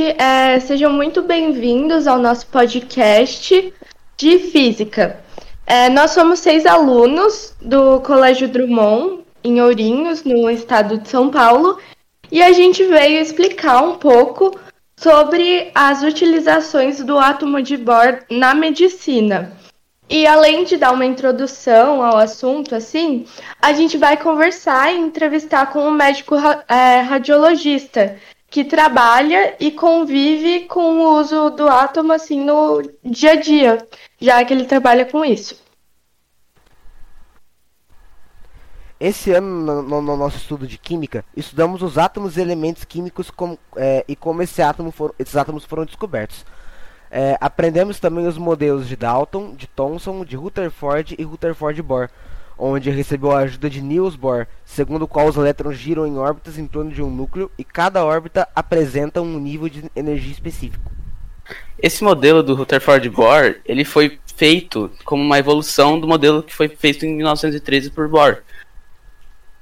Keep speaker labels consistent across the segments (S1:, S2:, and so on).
S1: É, sejam muito bem-vindos ao nosso podcast de Física. É, nós somos seis alunos do Colégio Drummond, em Ourinhos, no estado de São Paulo, e a gente veio explicar um pouco sobre as utilizações do átomo de Bohr na medicina. E além de dar uma introdução ao assunto, assim, a gente vai conversar e entrevistar com um médico é, radiologista que trabalha e convive com o uso do átomo assim no dia a dia, já que ele trabalha com isso.
S2: Esse ano, no, no, nosso estudo de química, estudamos os átomos e elementos químicos com, é, e como esse átomo for, esses átomos foram descobertos. É, aprendemos também os modelos de Dalton, de Thomson, de Rutherford e Rutherford-Bohr, onde recebeu a ajuda de Niels Bohr, segundo o qual os elétrons giram em órbitas em torno de um núcleo e cada órbita apresenta um nível de energia específico.
S3: Esse modelo do Rutherford-Bohr, ele foi feito como uma evolução do modelo que foi feito em 1913 por Bohr.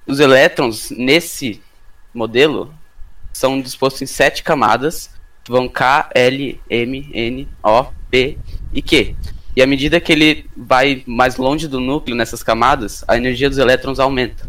S3: Os elétrons nesse modelo são dispostos em sete camadas vão K, L, M, N, O, P e Q. E à medida que ele vai mais longe do núcleo nessas camadas, a energia dos elétrons aumenta.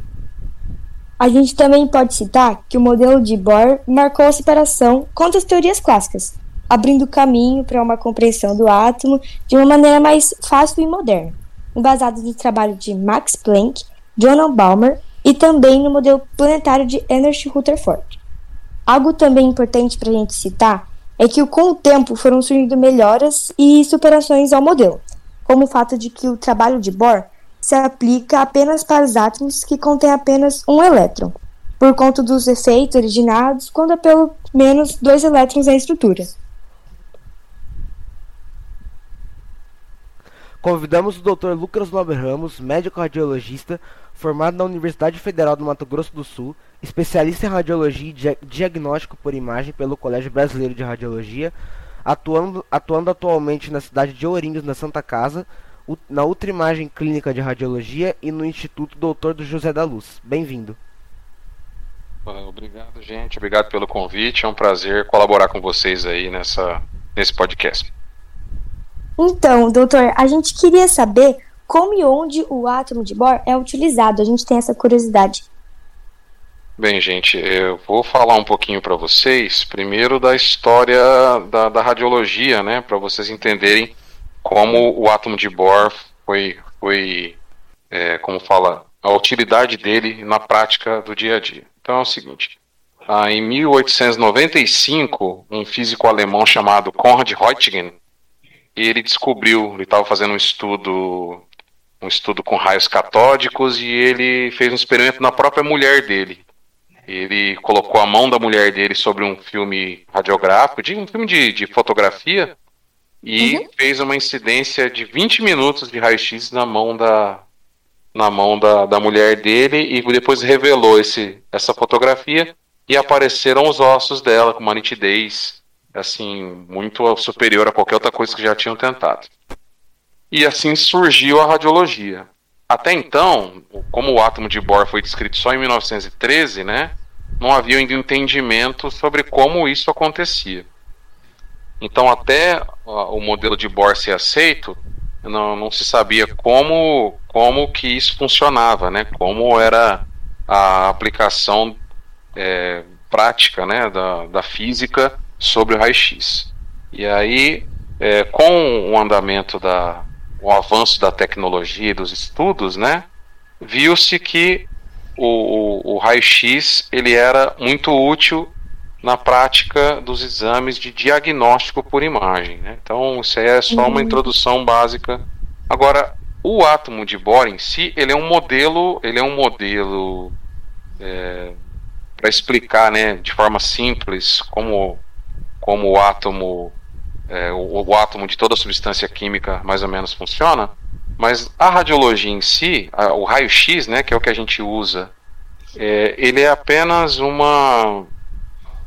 S4: A gente também pode citar que o modelo de Bohr marcou a separação contra as teorias clássicas, abrindo caminho para uma compreensão do átomo de uma maneira mais fácil e moderna, embasado no trabalho de Max Planck, John Balmer e também no modelo planetário de Ernst Rutherford. Algo também importante para a gente citar é que com o tempo foram surgindo melhoras e superações ao modelo, como o fato de que o trabalho de Bohr se aplica apenas para os átomos que contêm apenas um elétron, por conta dos efeitos originados quando há pelo menos dois elétrons na estrutura.
S2: Convidamos o Dr. Lucas Nobre Ramos, médico radiologista, formado na Universidade Federal do Mato Grosso do Sul, especialista em radiologia e diagnóstico por imagem pelo Colégio Brasileiro de Radiologia, atuando, atuando atualmente na cidade de Ourinhos, na Santa Casa, na Ultraimagem Clínica de Radiologia e no Instituto Doutor do José da Luz. Bem-vindo.
S5: Obrigado, gente. Obrigado pelo convite. É um prazer colaborar com vocês aí nessa, nesse podcast.
S4: Então, doutor, a gente queria saber como e onde o átomo de Bohr é utilizado. A gente tem essa curiosidade.
S5: Bem, gente, eu vou falar um pouquinho para vocês, primeiro da história da, da radiologia, né, para vocês entenderem como o átomo de Bohr foi, foi é, como fala, a utilidade dele na prática do dia a dia. Então é o seguinte, ah, em 1895, um físico alemão chamado Konrad Röntgen, ele descobriu, ele estava fazendo um estudo, um estudo com raios catódicos e ele fez um experimento na própria mulher dele. Ele colocou a mão da mulher dele sobre um filme radiográfico, de um filme de, de fotografia, e uhum. fez uma incidência de 20 minutos de raio-x na mão da na mão da, da mulher dele e depois revelou esse, essa fotografia e apareceram os ossos dela com uma nitidez assim, muito superior a qualquer outra coisa que já tinham tentado. E assim surgiu a radiologia. Até então, como o átomo de Bohr foi descrito só em 1913, né, não havia ainda entendimento sobre como isso acontecia. Então, até o modelo de Bohr ser aceito, não, não se sabia como, como que isso funcionava, né, como era a aplicação é, prática né, da, da física sobre o raio-x. E aí, é, com o andamento da o avanço da tecnologia e dos estudos, né, viu-se que o, o, o raio-x ele era muito útil na prática dos exames de diagnóstico por imagem. Né? Então, isso aí é só uma uhum. introdução básica. Agora, o átomo de Bohr em si, ele é um modelo, ele é um modelo é, para explicar, né, de forma simples como como o átomo, é, o, o, átomo de toda substância química mais ou menos funciona, mas a radiologia em si, a, o raio-x, né, que é o que a gente usa, é, ele é apenas uma,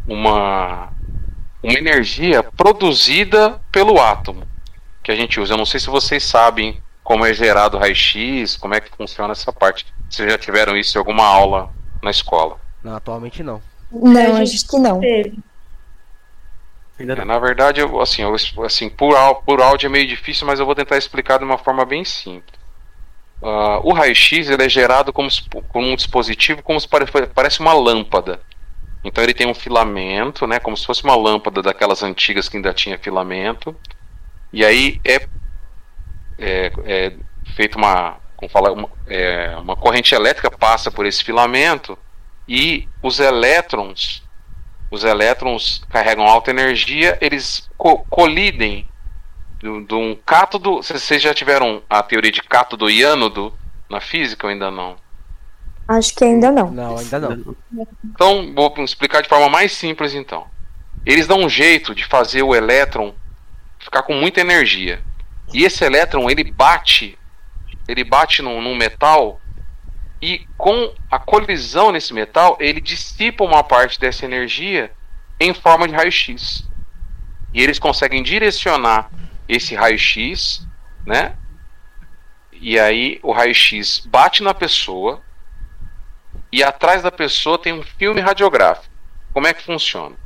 S5: uma, uma energia produzida pelo átomo que a gente usa. Eu não sei se vocês sabem como é gerado o raio-x, como é que funciona essa parte. Vocês já tiveram isso em alguma aula na escola?
S2: Não, atualmente não.
S4: Não, a gente que não. Teve.
S3: Ainda
S5: É,
S3: não.
S5: na verdade, eu, assim, eu, assim por, por áudio é meio difícil, mas eu vou tentar explicar de uma forma bem simples. Ah, o raio-x ele é gerado como, como um dispositivo como se pare- parece uma lâmpada. Então ele tem um filamento, né, como se fosse uma lâmpada daquelas antigas que ainda tinha filamento. E aí é, é, é feita uma, como fala, uma, é, uma corrente elétrica passa por esse filamento e os elétrons os elétrons carregam alta energia, eles co- colidem de um cátodo. Vocês já tiveram a teoria de cátodo e ânodo na física ou ainda não?
S4: Acho que ainda não.
S2: Não, ainda não.
S5: Então, vou explicar de forma mais simples então. Eles dão um jeito de fazer o elétron ficar com muita energia. E esse elétron, ele bate, ele bate num, num metal e com a colisão nesse metal, ele dissipa uma parte dessa energia em forma de raio-x. E eles conseguem direcionar esse raio-x, né? E aí o raio-x bate na pessoa, e atrás da pessoa tem um filme radiográfico. Como é que funciona?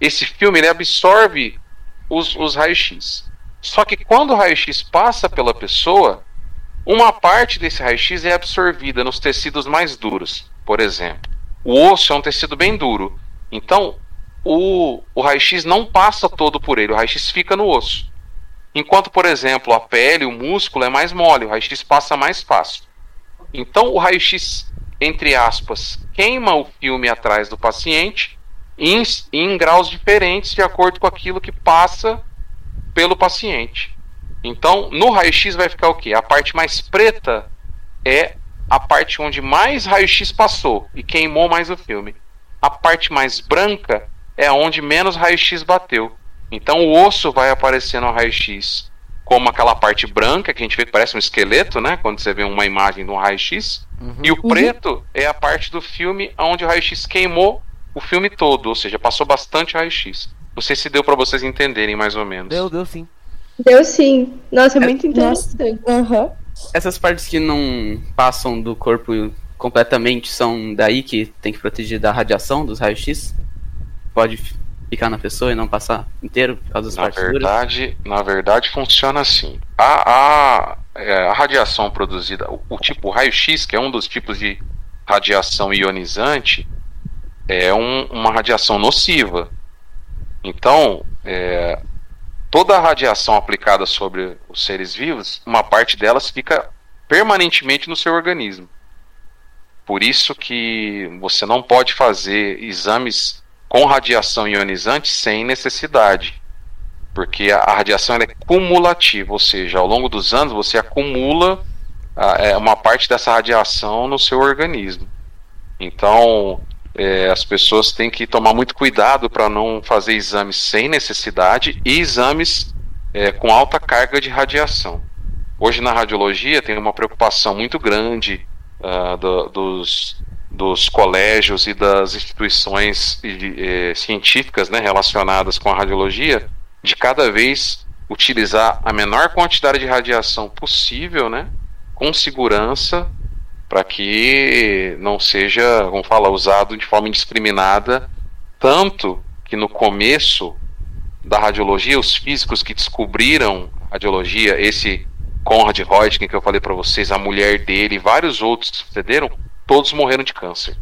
S5: Esse filme ele absorve os, os raios-x. Só que quando o raio-x passa pela pessoa, uma parte desse raio-x é absorvida nos tecidos mais duros. Por exemplo, o osso é um tecido bem duro. Então, o, o raio-x não passa todo por ele, o raio-x fica no osso. Enquanto, por exemplo, a pele, o músculo é mais mole, o raio-x passa mais fácil. Então, o raio-x, entre aspas, queima o filme atrás do paciente em, em graus diferentes de acordo com aquilo que passa pelo paciente. Então, no raio-x vai ficar o quê? A parte mais preta é a parte onde mais raio-x passou e queimou mais o filme. A parte mais branca é onde menos raio-x bateu. Então, o osso vai aparecer no raio-x como aquela parte branca que a gente vê que parece um esqueleto, né? Quando você vê uma imagem de um raio-x. E o preto é a parte do filme onde o raio-x queimou o filme todo, ou seja, passou bastante raio-x. Não sei se deu para vocês entenderem mais ou menos.
S2: Deu, deu sim.
S1: Deu sim. Nossa, é muito
S4: Nossa.
S1: interessante.
S4: Aham.
S3: Essas partes que não passam do corpo completamente são daí que tem que proteger da radiação dos raios-x? Pode ficar na pessoa e não passar inteiro por causa das
S5: Na
S3: partes duras?
S5: verdade, na verdade funciona assim. A, a, é, a radiação produzida, o, o tipo raio-x, que é um dos tipos de radiação ionizante, é um- uma radiação nociva. Então, é, toda a radiação aplicada sobre os seres vivos, uma parte delas fica permanentemente no seu organismo. Por isso que você não pode fazer exames com radiação ionizante sem necessidade. Porque a, radiação é cumulativa, ou seja, ao longo dos anos você acumula ah, é, uma parte dessa radiação no seu organismo. Então, é, as pessoas têm que tomar muito cuidado para não fazer exames sem necessidade e exames é, com alta carga de radiação. Hoje na radiologia tem uma preocupação muito grande ah, do- dos, dos colégios e das instituições eh, científicas né, relacionadas com a radiologia de cada vez utilizar a menor quantidade de radiação possível, né, com segurança, para que não seja, como fala, usado de forma indiscriminada, tanto que no começo da radiologia, os físicos que descobriram a radiologia, esse Conrad Röntgen que eu falei para vocês, a mulher dele e vários outros que sucederam, todos morreram de câncer.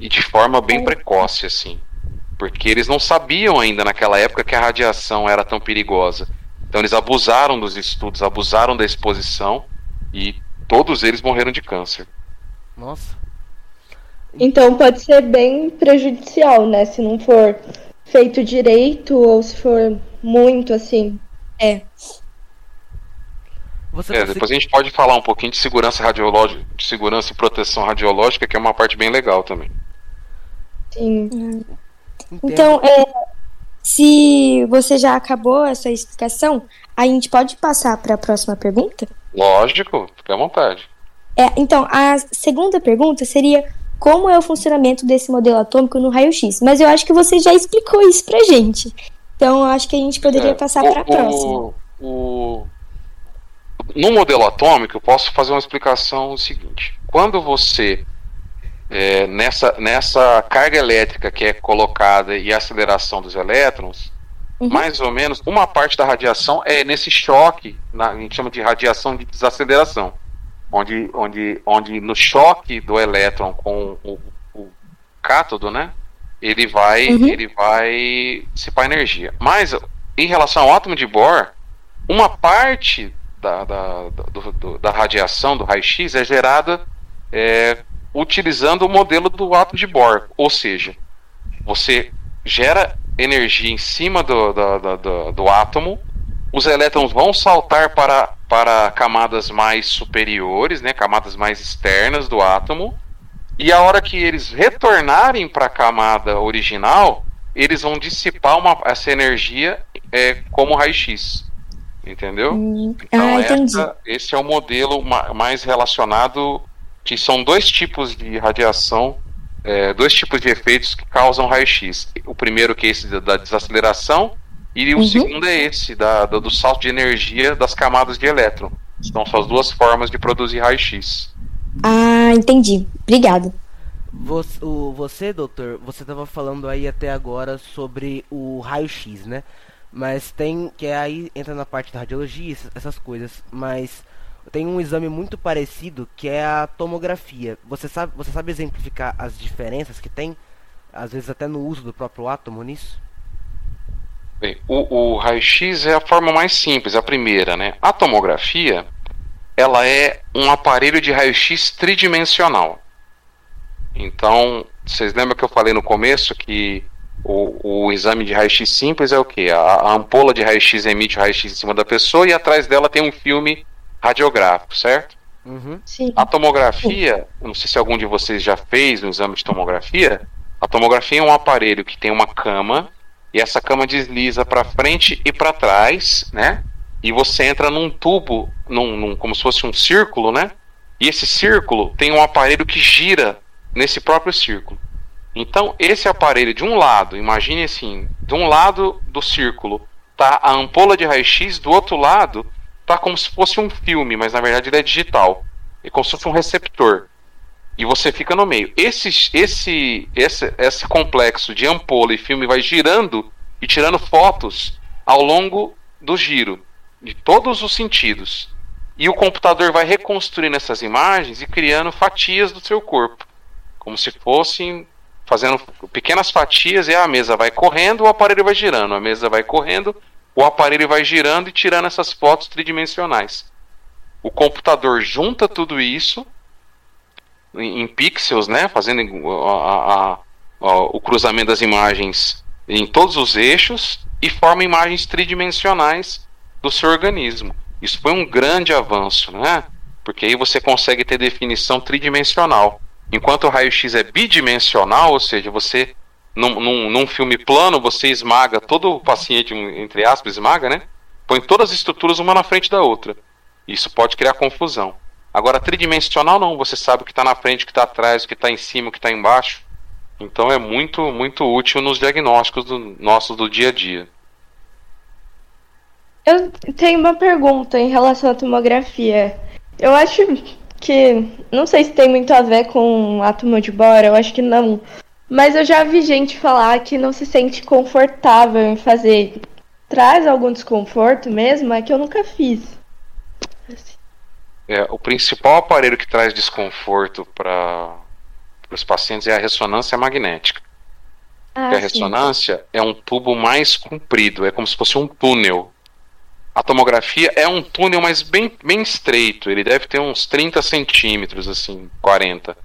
S5: E de forma bem precoce, assim. Porque eles não sabiam ainda naquela época que a radiação era tão perigosa. Então eles abusaram dos estudos, abusaram da exposição e todos eles morreram de câncer.
S2: Nossa.
S1: Então pode ser bem prejudicial, né? Se não for feito direito ou se for muito assim.
S4: É.
S2: Você
S5: É,
S2: consegue-
S5: depois a gente pode falar um pouquinho de segurança radiológica, de segurança e proteção radiológica, que é uma parte bem legal também.
S1: Sim.
S4: Então, é, se você já acabou a sua explicação, a gente pode passar para a próxima pergunta?
S5: Lógico, fica à vontade.
S4: É, então, a segunda pergunta seria como é o funcionamento desse modelo atômico no raio-x? Mas eu acho que você já explicou isso pra gente. Então, eu acho que a gente poderia
S5: É,
S4: passar para a próxima.
S5: o- o- No modelo atômico, eu posso fazer uma explicação seguinte. Quando você, é, nessa, nessa carga elétrica que é colocada e a aceleração dos elétrons, Uhum. Mais ou menos, uma parte da radiação é nesse choque, na, a gente chama de radiação de desaceleração, onde, onde, onde no choque do elétron com o, o cátodo, né, ele vai, uhum. ele vai dissipar energia. Mas em relação ao átomo de Bohr, uma parte da, da, do, do, da radiação do raio-x é gerada é, utilizando o modelo do átomo de Bohr, ou seja, você gera energia em cima do, do, do, do átomo, os elétrons vão saltar para, para camadas mais superiores, né, camadas mais externas do átomo, e a hora que eles retornarem para a camada original, eles vão dissipar uma, essa energia é, como raio-x. Entendeu?
S4: Hum, então, ah, essa,
S5: esse é o modelo mais relacionado, que são dois tipos de radiação é, dois tipos de efeitos que causam raio-x. O primeiro que é esse da desaceleração e o uhum. segundo é esse da, do, do salto de energia das camadas de elétron. Então são as duas formas de produzir raio-x.
S4: Ah, entendi. Obrigado.
S2: Você, o, você, doutor, você estava falando aí até agora sobre o raio-x, né? Mas tem que é aí entra na parte da radiologia, essas coisas. Mas tem um exame muito parecido que é a tomografia. Você sabe, você sabe exemplificar as diferenças que tem, às vezes até no uso do próprio átomo nisso?
S5: Bem, o, o raio-x é a forma mais simples, a primeira, né? A tomografia, ela é um aparelho de raio-x tridimensional. Então, vocês lembram que eu falei no começo que o, o exame de raio-x simples é o que? A, a ampola de raio-x emite o raio-x em cima da pessoa e atrás dela tem um filme radiográfico, certo?
S4: Uhum. Sim.
S5: A tomografia, não sei se algum de vocês já fez um exame de tomografia. A tomografia é um aparelho que tem uma cama e essa cama desliza para frente e para trás, né? E você entra num tubo, num, num, como se fosse um círculo, né? E esse círculo tem um aparelho que gira nesse próprio círculo. Então, esse aparelho, de um lado, imagine assim: de um lado do círculo tá a ampola de raio-x, do outro lado tá como se fosse um filme, mas na verdade ele é digital. É como se fosse um receptor. E você fica no meio. Esse, esse, esse, esse complexo de ampola e filme vai girando e tirando fotos ao longo do giro, de todos os sentidos. E o computador vai reconstruindo essas imagens e criando fatias do seu corpo. Como se fossem fazendo pequenas fatias e a mesa vai correndo, o aparelho vai girando, a mesa vai correndo, o aparelho vai girando e tirando essas fotos tridimensionais. O computador junta tudo isso em, em pixels, né, fazendo a, a, a, o cruzamento das imagens em todos os eixos e forma imagens tridimensionais do seu organismo. Isso foi um grande avanço, né? Porque aí você consegue ter definição tridimensional. Enquanto o raio-x é bidimensional, ou seja, você num, num, num, filme plano, você esmaga todo o paciente, entre aspas, esmaga, né? Põe todas as estruturas uma na frente da outra. Isso pode criar confusão. Agora, tridimensional não, você sabe o que está na frente, o que está atrás, o que está em cima, o que está embaixo. Então é muito, muito útil nos diagnósticos do, nossos do dia a dia.
S1: Eu tenho uma pergunta em relação à tomografia. Eu acho que. Não sei se tem muito a ver com átomo de bora, eu acho que não. Mas eu já vi gente falar que não se sente confortável em fazer. Traz algum desconforto mesmo? É que eu nunca fiz.
S5: É, o principal aparelho que traz desconforto para os pacientes é a ressonância magnética. Ah, a ressonância é um tubo mais comprido, é como se fosse um túnel. A tomografia é um túnel, mas bem, bem estreito. Ele deve ter uns 30 centímetros, assim, 40.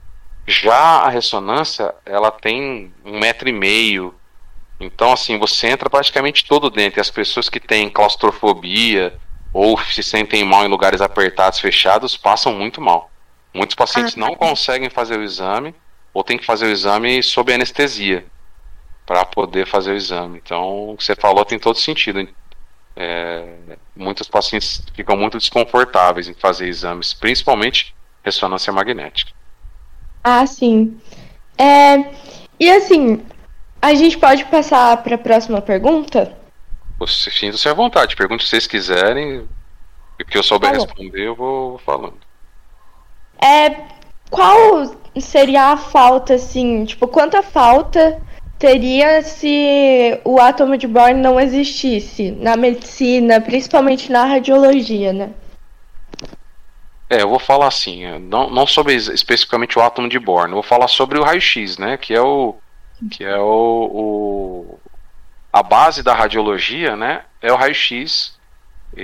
S5: Já a ressonância, ela tem um metro e meio. Então, assim, você entra praticamente todo dentro. E as pessoas que têm claustrofobia ou se sentem mal em lugares apertados, fechados, passam muito mal. Muitos pacientes ah, não tá. conseguem fazer o exame ou tem que fazer o exame sob anestesia para poder fazer o exame. Então, o que você falou tem todo sentido. É, muitos pacientes ficam muito desconfortáveis em fazer exames, principalmente ressonância magnética.
S1: Ah, sim. É, e assim, a gente pode passar para a próxima pergunta?
S5: Sinta-se à vontade, pergunte se vocês quiserem. O que eu souber tá responder, eu vou falando.
S1: É, qual seria a falta, assim, tipo, quanta falta seria se o átomo de Bohr não existisse na medicina, principalmente na radiologia, né?
S5: É, eu vou falar assim, não, não sobre especificamente o átomo de Bohr, eu vou falar sobre o raio-x, né, que é o que é o, o a base da radiologia, né, é o raio-x,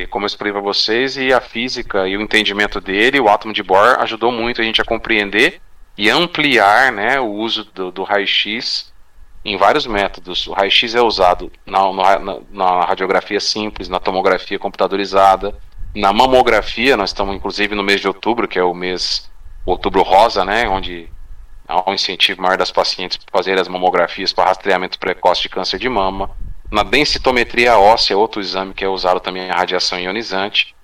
S5: como eu expliquei para vocês, e a física e o entendimento dele, o átomo de Bohr ajudou muito a gente a compreender e ampliar, né, o uso do, do raio-x em vários métodos. O raio-x é usado na, na, na radiografia simples, na tomografia computadorizada, na mamografia, nós estamos inclusive no mês de outubro, que é o mês outubro rosa, né, onde há um incentivo maior das pacientes para fazer as mamografias para rastreamento precoce de câncer de mama. Na densitometria óssea, outro exame que é usado também a radiação ionizante.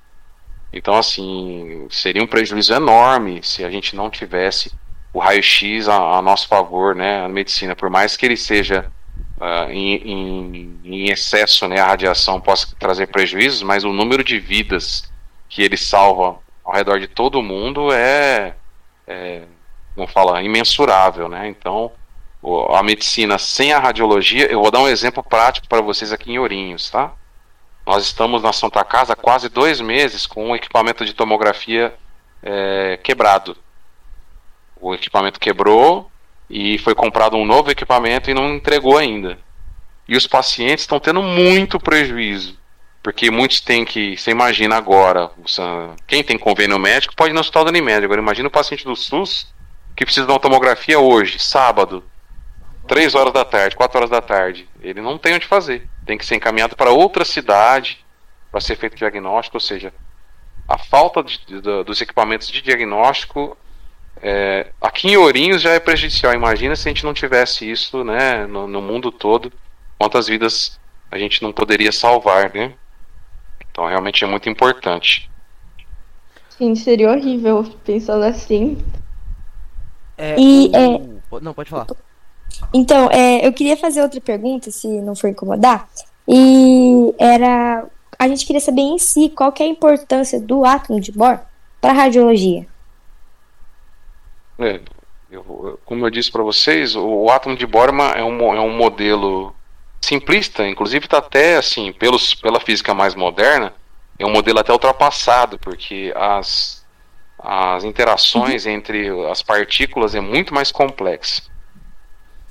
S5: Então, assim, seria um prejuízo enorme se a gente não tivesse o raio-x a, a, nosso favor, né, a medicina, por mais que ele seja uh, em, em, em, excesso, né, a radiação possa trazer prejuízos, mas o número de vidas que ele salva ao redor de todo o mundo é, é vamos falar, imensurável, né? Então, a medicina sem a radiologia, eu vou dar um exemplo prático para vocês aqui em Ourinhos, tá? Nós estamos na Santa Casa há quase dois meses com um equipamento de tomografia é, quebrado. O equipamento quebrou, e foi comprado um novo equipamento e não entregou ainda. E os pacientes estão tendo muito prejuízo. Porque muitos têm que. Você imagina agora, quem tem convênio médico pode ir no hospital da Unimed. Agora imagina o paciente do SUS que precisa de uma tomografia hoje, sábado, 3 horas da tarde, 4 horas da tarde. Ele não tem onde fazer. Tem que ser encaminhado para outra cidade para ser feito diagnóstico, ou seja, a falta de, de, dos equipamentos de diagnóstico é, aqui em Ourinhos já é prejudicial. Imagina se a gente não tivesse isso né, no, no, mundo todo, quantas vidas a gente não poderia salvar, né? Então realmente é muito importante.
S1: Sim, seria horrível pensando assim.
S4: É, e, o...
S2: é... Não, pode falar.
S4: Então, é, eu queria fazer outra pergunta, se não for incomodar. E era. A gente queria saber em si qual é a importância do átomo de Bohr para a radiologia.
S5: É, eu, como eu disse para vocês, o, o, átomo de Bohr é um, é um modelo simplista, inclusive está até assim, pelos, pela física mais moderna, é um modelo até ultrapassado, porque as, as interações uhum. entre as partículas é muito mais complexa.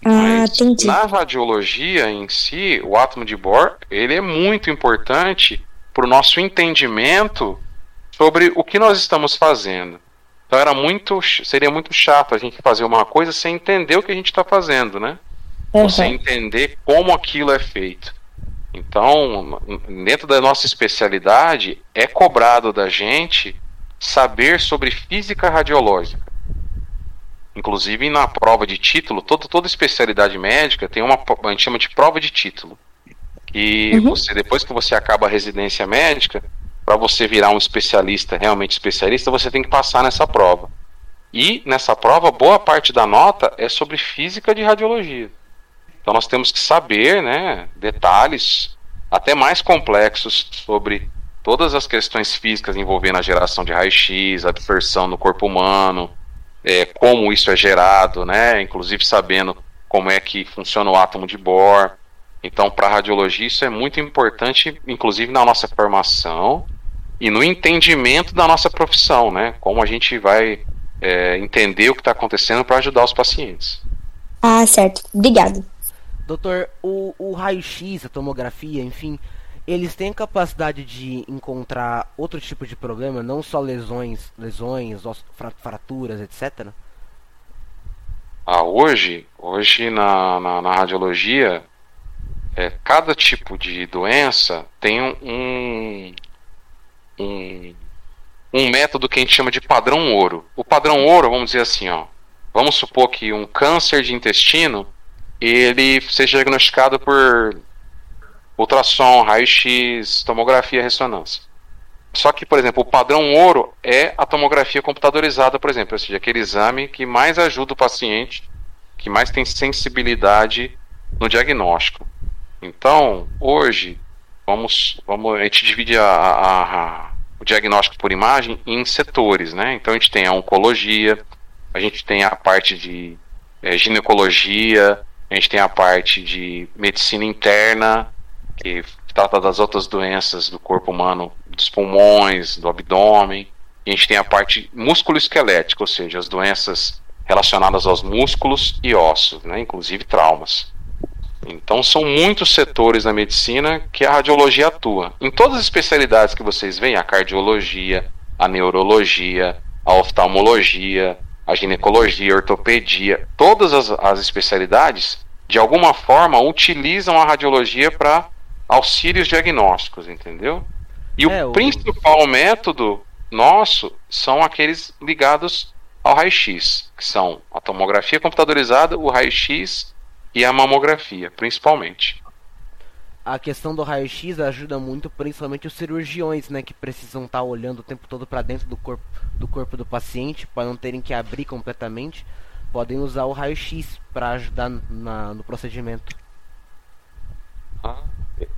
S4: Ah, entendi.
S5: Na radiologia em si, o átomo de Bohr ele é muito importante para o nosso entendimento sobre o que nós estamos fazendo. Então era muito, seria muito chato a gente fazer uma coisa sem entender o que a gente está fazendo, né? Uhum. Sem entender como aquilo é feito. Então, dentro da nossa especialidade, é cobrado da gente saber sobre física radiológica. Inclusive na prova de título, todo, toda especialidade médica tem uma a gente chama de prova de título. E uhum. você depois que você acaba a residência médica, para você virar um especialista, realmente especialista, você tem que passar nessa prova. E nessa prova, boa parte da nota é sobre física de radiologia. Então nós temos que saber, né, detalhes até mais complexos sobre todas as questões físicas envolvendo a geração de raio-x, a dispersão no corpo humano, é, como isso é gerado, né, inclusive sabendo como é que funciona o átomo de Bohr. Então, para a radiologia, isso é muito importante, inclusive na nossa formação e no entendimento da nossa profissão, né? Como a gente vai é, entender o que está acontecendo para ajudar os pacientes.
S4: Ah, certo. Obrigado.
S2: Doutor, o, o raio-x, a tomografia, enfim, eles têm capacidade de encontrar outro tipo de problema, não só lesões, lesões, fraturas, etc.
S5: Ah, hoje, hoje na, na, na radiologia, é, cada tipo de doença tem um, um, um método que a gente chama de padrão ouro. O padrão ouro, vamos dizer assim, ó, vamos supor que um câncer de intestino ele seja diagnosticado por ultrassom, raio-x, tomografia, ressonância. Só que, por exemplo, o padrão ouro é a tomografia computadorizada, por exemplo, ou seja, aquele exame que mais ajuda o paciente, que mais tem sensibilidade no diagnóstico. Então, hoje, vamos, vamos a gente divide a, a, a, o diagnóstico por imagem em setores, né? Então, a gente tem a oncologia, a gente tem a parte de é, ginecologia, a gente tem a parte de medicina interna, que trata das outras doenças do corpo humano, dos pulmões, do abdômen. E a gente tem a parte músculo-esquelética, ou seja, as doenças relacionadas aos músculos e ossos, né, inclusive traumas. Então são muitos setores da medicina que a radiologia atua. Em todas as especialidades que vocês veem, a cardiologia, a neurologia, a oftalmologia, a ginecologia, a ortopedia, todas as, as especialidades, de alguma forma, utilizam a radiologia para auxílios diagnósticos, entendeu? E é, o principal método nosso são aqueles ligados ao raio-x, que são a tomografia computadorizada, o raio-x e a mamografia, principalmente.
S2: A questão do raio-x ajuda muito, principalmente os cirurgiões, né, que precisam estar tá olhando o tempo todo para dentro do corpo do corpo do paciente, para não terem que abrir completamente, podem usar o raio-x para ajudar na, no procedimento.
S5: Ah,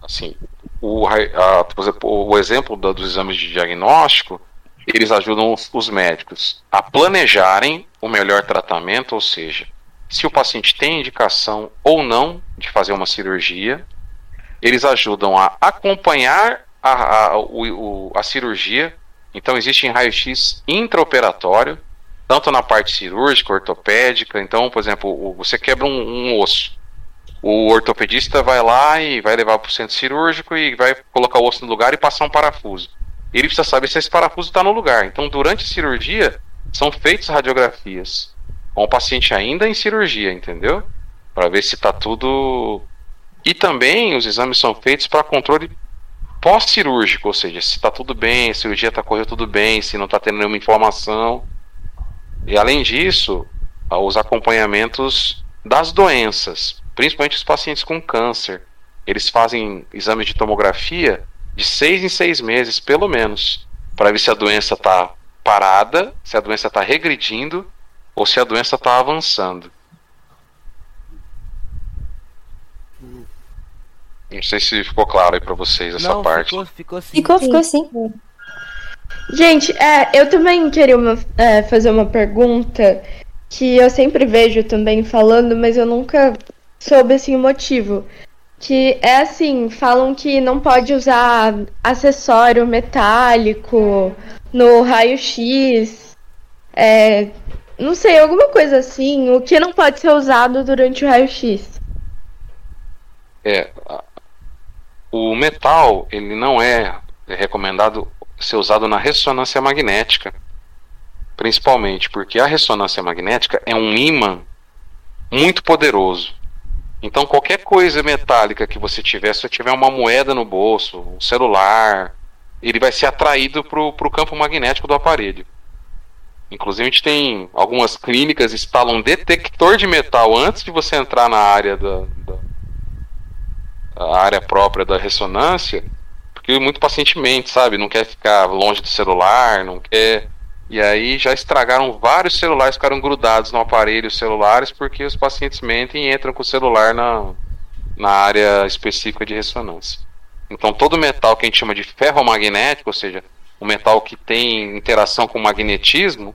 S5: assim, o, a, por exemplo, o exemplo da, dos exames de diagnóstico, eles ajudam os, os médicos a planejarem o melhor tratamento, ou seja, se o paciente tem indicação ou não de fazer uma cirurgia, eles ajudam a acompanhar a, a, o, a cirurgia. Então, existe raio-x intraoperatório, tanto na parte cirúrgica, ortopédica. Então, por exemplo, você quebra um, um osso. O ortopedista vai lá e vai levar para o centro cirúrgico e vai colocar o osso no lugar e passar um parafuso. Ele precisa saber se esse parafuso está no lugar. Então, durante a cirurgia, são feitas radiografias com o paciente ainda em cirurgia, entendeu? Para ver se está tudo. E também os exames são feitos para controle pós-cirúrgico, ou seja, se está tudo bem, a cirurgia está correndo tudo bem, se não está tendo nenhuma inflamação. E além disso, os acompanhamentos das doenças, principalmente os pacientes com câncer. Eles fazem exames de tomografia de seis em seis meses, pelo menos, para ver se a doença está parada, se a doença está regredindo ou se a doença está avançando. Não sei se ficou claro aí para vocês essa
S2: Não,
S5: parte.
S2: Ficou, ficou sim.
S4: Ficou, ficou sim.
S1: Gente, é, eu também queria uma, é, fazer uma pergunta que eu sempre vejo também falando, mas eu nunca soube assim o motivo. Que é assim, falam que não pode usar acessório metálico no raio-x. É, não sei, alguma coisa assim, o que não pode ser usado durante o raio-x.
S5: É, o metal, ele não é recomendado ser usado na ressonância magnética, principalmente porque a ressonância magnética é um ímã muito poderoso. Então qualquer coisa metálica que você tiver, se você tiver uma moeda no bolso, um celular, ele vai ser atraído para o campo magnético do aparelho. Inclusive a gente tem algumas clínicas instalam um detector de metal antes de você entrar na área da, da área própria da ressonância, porque muito pacientemente, sabe, não quer ficar longe do celular, não quer e aí já estragaram vários celulares, ficaram grudados no aparelho celulares porque os pacientes mentem e entram com o celular na, na área específica de ressonância. Então todo metal que a gente chama de ferromagnético, ou seja, o metal que tem interação com magnetismo,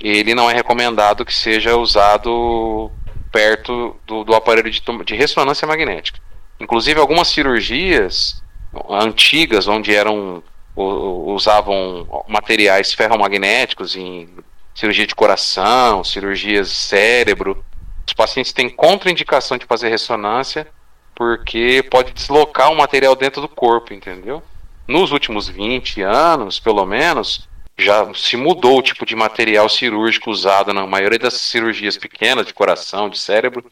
S5: ele não é recomendado que seja usado perto do, do aparelho de, de ressonância magnética. Inclusive, algumas cirurgias antigas, onde eram usavam materiais ferromagnéticos em cirurgia de coração, cirurgias de cérebro. Os pacientes têm contraindicação de fazer ressonância porque pode deslocar o material dentro do corpo, entendeu? Nos últimos 20 anos, pelo menos, já se mudou o tipo de material cirúrgico usado na maioria das cirurgias pequenas de coração, de cérebro,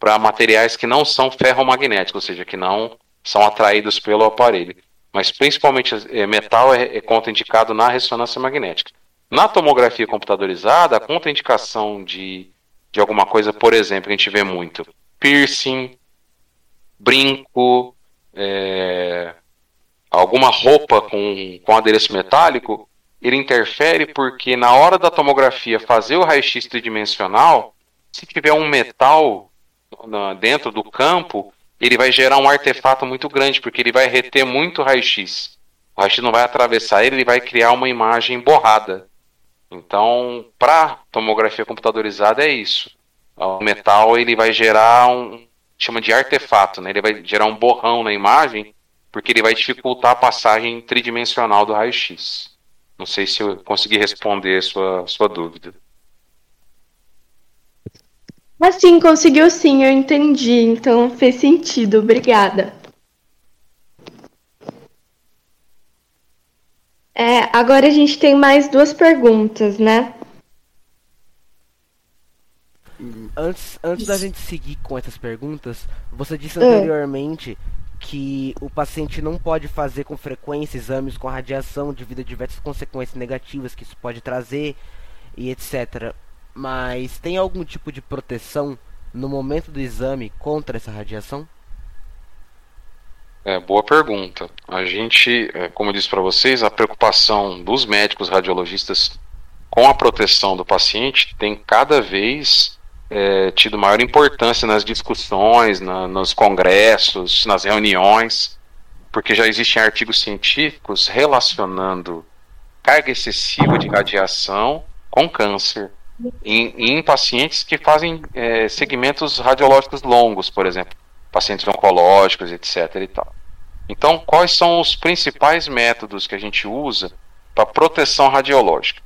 S5: para materiais que não são ferromagnéticos, ou seja, que não são atraídos pelo aparelho. Mas principalmente é, metal é, é contraindicado na ressonância magnética. Na tomografia computadorizada, a contraindicação de, de alguma coisa, por exemplo, a gente vê muito piercing, brinco, é, alguma roupa com, com adereço metálico, ele interfere porque na hora da tomografia fazer o raio-x tridimensional, se tiver um metal dentro do campo, ele vai gerar um artefato muito grande, porque ele vai reter muito raio-x. O raio-x não vai atravessar ele, ele vai criar uma imagem borrada. Então, para tomografia computadorizada é isso. O metal ele vai gerar um, chama de artefato, né? Ele vai gerar um borrão na imagem, porque ele vai dificultar a passagem tridimensional do raio-x. Não sei se eu consegui responder sua sua dúvida.
S1: Mas sim, conseguiu sim, eu entendi. Então fez sentido. Obrigada. É, agora a gente tem mais duas perguntas, né?
S2: Antes, antes da gente seguir com essas perguntas, você disse anteriormente que o paciente não pode fazer com frequência exames com radiação devido a diversas consequências negativas que isso pode trazer e etc. Mas tem algum tipo de proteção no momento do exame contra essa radiação?
S5: É, boa pergunta. A gente, é, como eu disse para vocês, a preocupação dos médicos radiologistas com a proteção do paciente tem cada vez é, tido maior importância nas discussões, na, nos congressos, nas reuniões, porque já existem artigos científicos relacionando carga excessiva de radiação com câncer em, em pacientes que fazem é, segmentos radiológicos longos, por exemplo, pacientes oncológicos, etc. E tal. Então, quais são os principais métodos que a gente usa para proteção radiológica?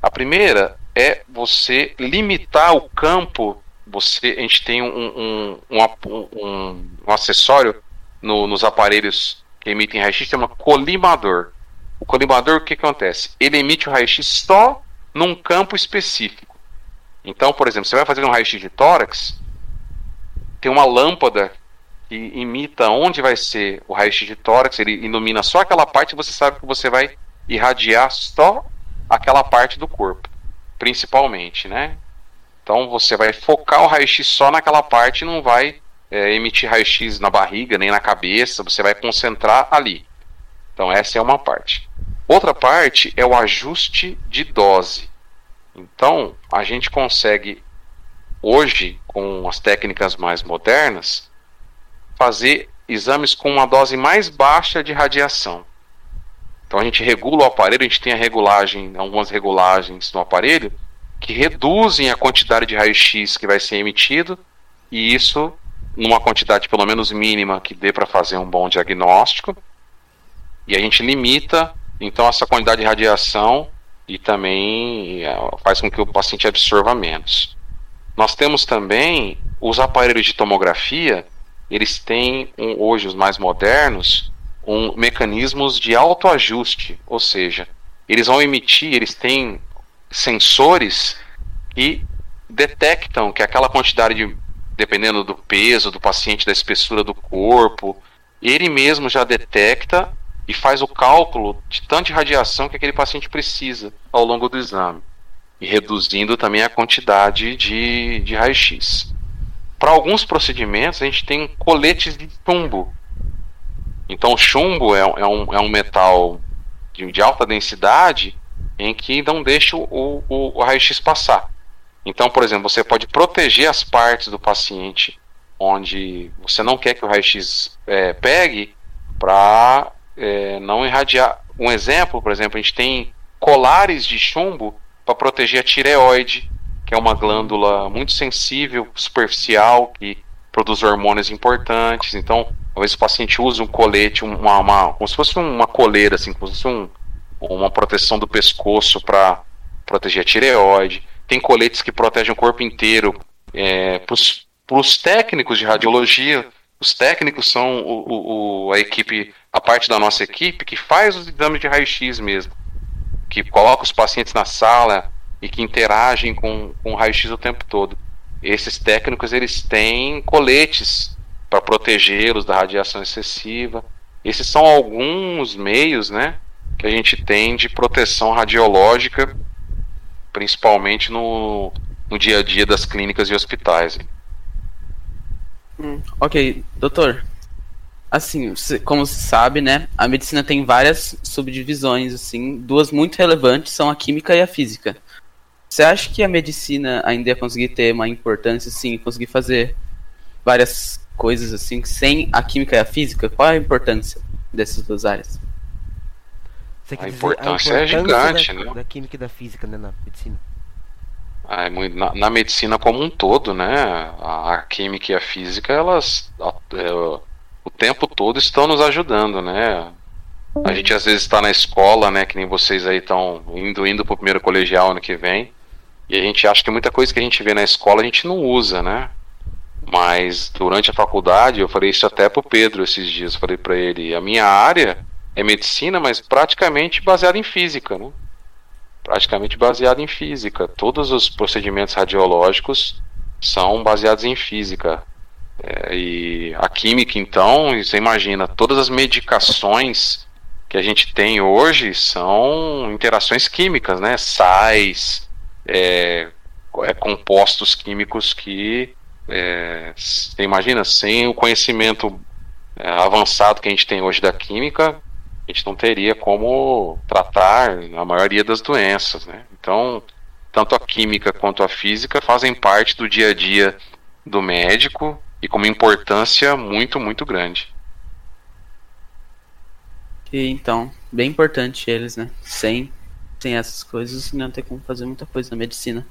S5: A primeira é você limitar o campo. Você, a gente tem um, um, um, um, acessório no, nos aparelhos que emitem raio-x, chama colimador. O colimador, o que acontece? Ele emite o raio-x só num campo específico. Então, por exemplo, você vai fazer um raio-x de tórax, tem uma lâmpada que imita onde vai ser o raio-x de tórax, ele ilumina só aquela parte e você sabe que você vai irradiar só aquela parte do corpo principalmente, né? Então você vai focar o raio-x só naquela parte não vai é, emitir raio-x na barriga nem na cabeça, você vai concentrar ali. Então essa é uma parte. Outra parte é o ajuste de dose. Então a gente consegue hoje com as técnicas mais modernas fazer exames com uma dose mais baixa de radiação. Então a gente regula o aparelho, a gente tem a regulagem, algumas regulagens no aparelho que reduzem a quantidade de raio-x que vai ser emitido e isso numa quantidade pelo menos mínima que dê para fazer um bom diagnóstico. E a gente limita então essa quantidade de radiação e também é, faz com que o paciente absorva menos. Nós temos também os aparelhos de tomografia, eles têm hoje os mais modernos um, mecanismos de autoajuste, ou seja, eles vão emitir, eles têm sensores que detectam que aquela quantidade de, dependendo do peso do paciente, da espessura do corpo, ele mesmo já detecta e faz o cálculo de tanta radiação que aquele paciente precisa ao longo do exame, e reduzindo também a quantidade de, de raio-x. Para alguns procedimentos, a gente tem coletes de tumbo, então, chumbo é, é, um, é um metal de, de, alta densidade em que não deixa o, o, o raio-x passar. Então, por exemplo, você pode proteger as partes do paciente onde você não quer que o raio-x é, pegue para é, não irradiar. Um exemplo, por exemplo, a gente tem colares de chumbo para proteger a tireoide, que é uma glândula muito sensível, superficial, que produz hormônios importantes. Então, Talvez o paciente use um colete, uma, uma, como se fosse uma coleira, assim, como se fosse um, uma proteção do pescoço para proteger a tireoide. Tem coletes que protegem o corpo inteiro. É, para os técnicos de radiologia, os técnicos são o, o, a equipe, a parte da nossa equipe que faz os exames de raio-x mesmo, que coloca os pacientes na sala e que interagem com, com o raio-x o tempo todo. Esses técnicos eles têm coletes para protegê-los da radiação excessiva. Esses são alguns meios, né, que a gente tem de proteção radiológica, principalmente no, no dia a dia das clínicas e hospitais.
S3: Hum, ok, doutor. Assim, como se sabe, né, a medicina tem várias subdivisões, assim, duas muito relevantes são a química e a física. Você acha que a medicina ainda ia conseguir ter uma importância, assim, conseguir fazer várias coisas assim, sem a química e a física, qual é a importância dessas duas áreas?
S5: A importância, a importância, é gigante,
S2: da,
S5: né?
S2: Da química e da física, né, na medicina.
S5: é na, na, medicina como um todo, né? A, a química e a física, elas a, é, o tempo todo estão nos ajudando, né? A gente às vezes está na escola, né? Que nem vocês aí estão indo indo para o primeiro colegial ano que vem. E a gente acha que muita coisa que a gente vê na escola a gente não usa, né? Mas durante a faculdade, eu falei isso até pro Pedro esses dias, falei para ele, a minha área é medicina, mas praticamente baseada em física, né? Praticamente baseada em física. Todos os procedimentos radiológicos são baseados em física. É, e a química, então, você imagina, todas as medicações que a gente tem hoje são interações químicas, né? Sais, é, é, compostos químicos que é, imagina, sem o conhecimento é, avançado que a gente tem hoje da química, a gente não teria como tratar a maioria das doenças, né? Então, tanto a química quanto a física fazem parte do dia a dia do médico e com uma importância muito, muito grande.
S3: E então, bem importante eles, né? Sem, sem essas coisas, não tem como fazer muita coisa na medicina.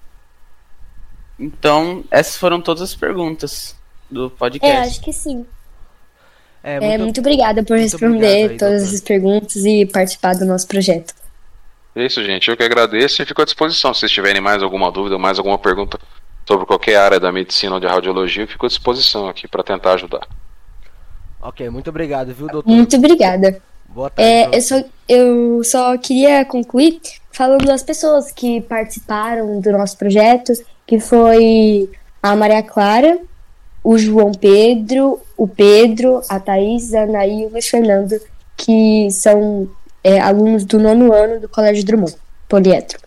S3: Então, essas foram todas as perguntas do podcast.
S4: É, acho que sim. É, muito, é, muito obrigada por muito responder aí, todas essas perguntas e participar do nosso projeto.
S5: É isso, gente. Eu que agradeço e fico à disposição. Se vocês tiverem mais alguma dúvida, mais alguma pergunta sobre qualquer área da medicina ou de radiologia, eu fico à disposição aqui para tentar ajudar.
S2: Ok, muito obrigado, viu, doutor?
S4: Muito obrigada. Boa tarde. É, eu, só, eu só queria concluir falando das pessoas que participaram do nosso projeto que foi a Maria Clara, o João Pedro, o Pedro, a Thaís, a Anaí e o Luiz Fernando, que são é, alunos do nono ano do Colégio Drummond, poliétrico.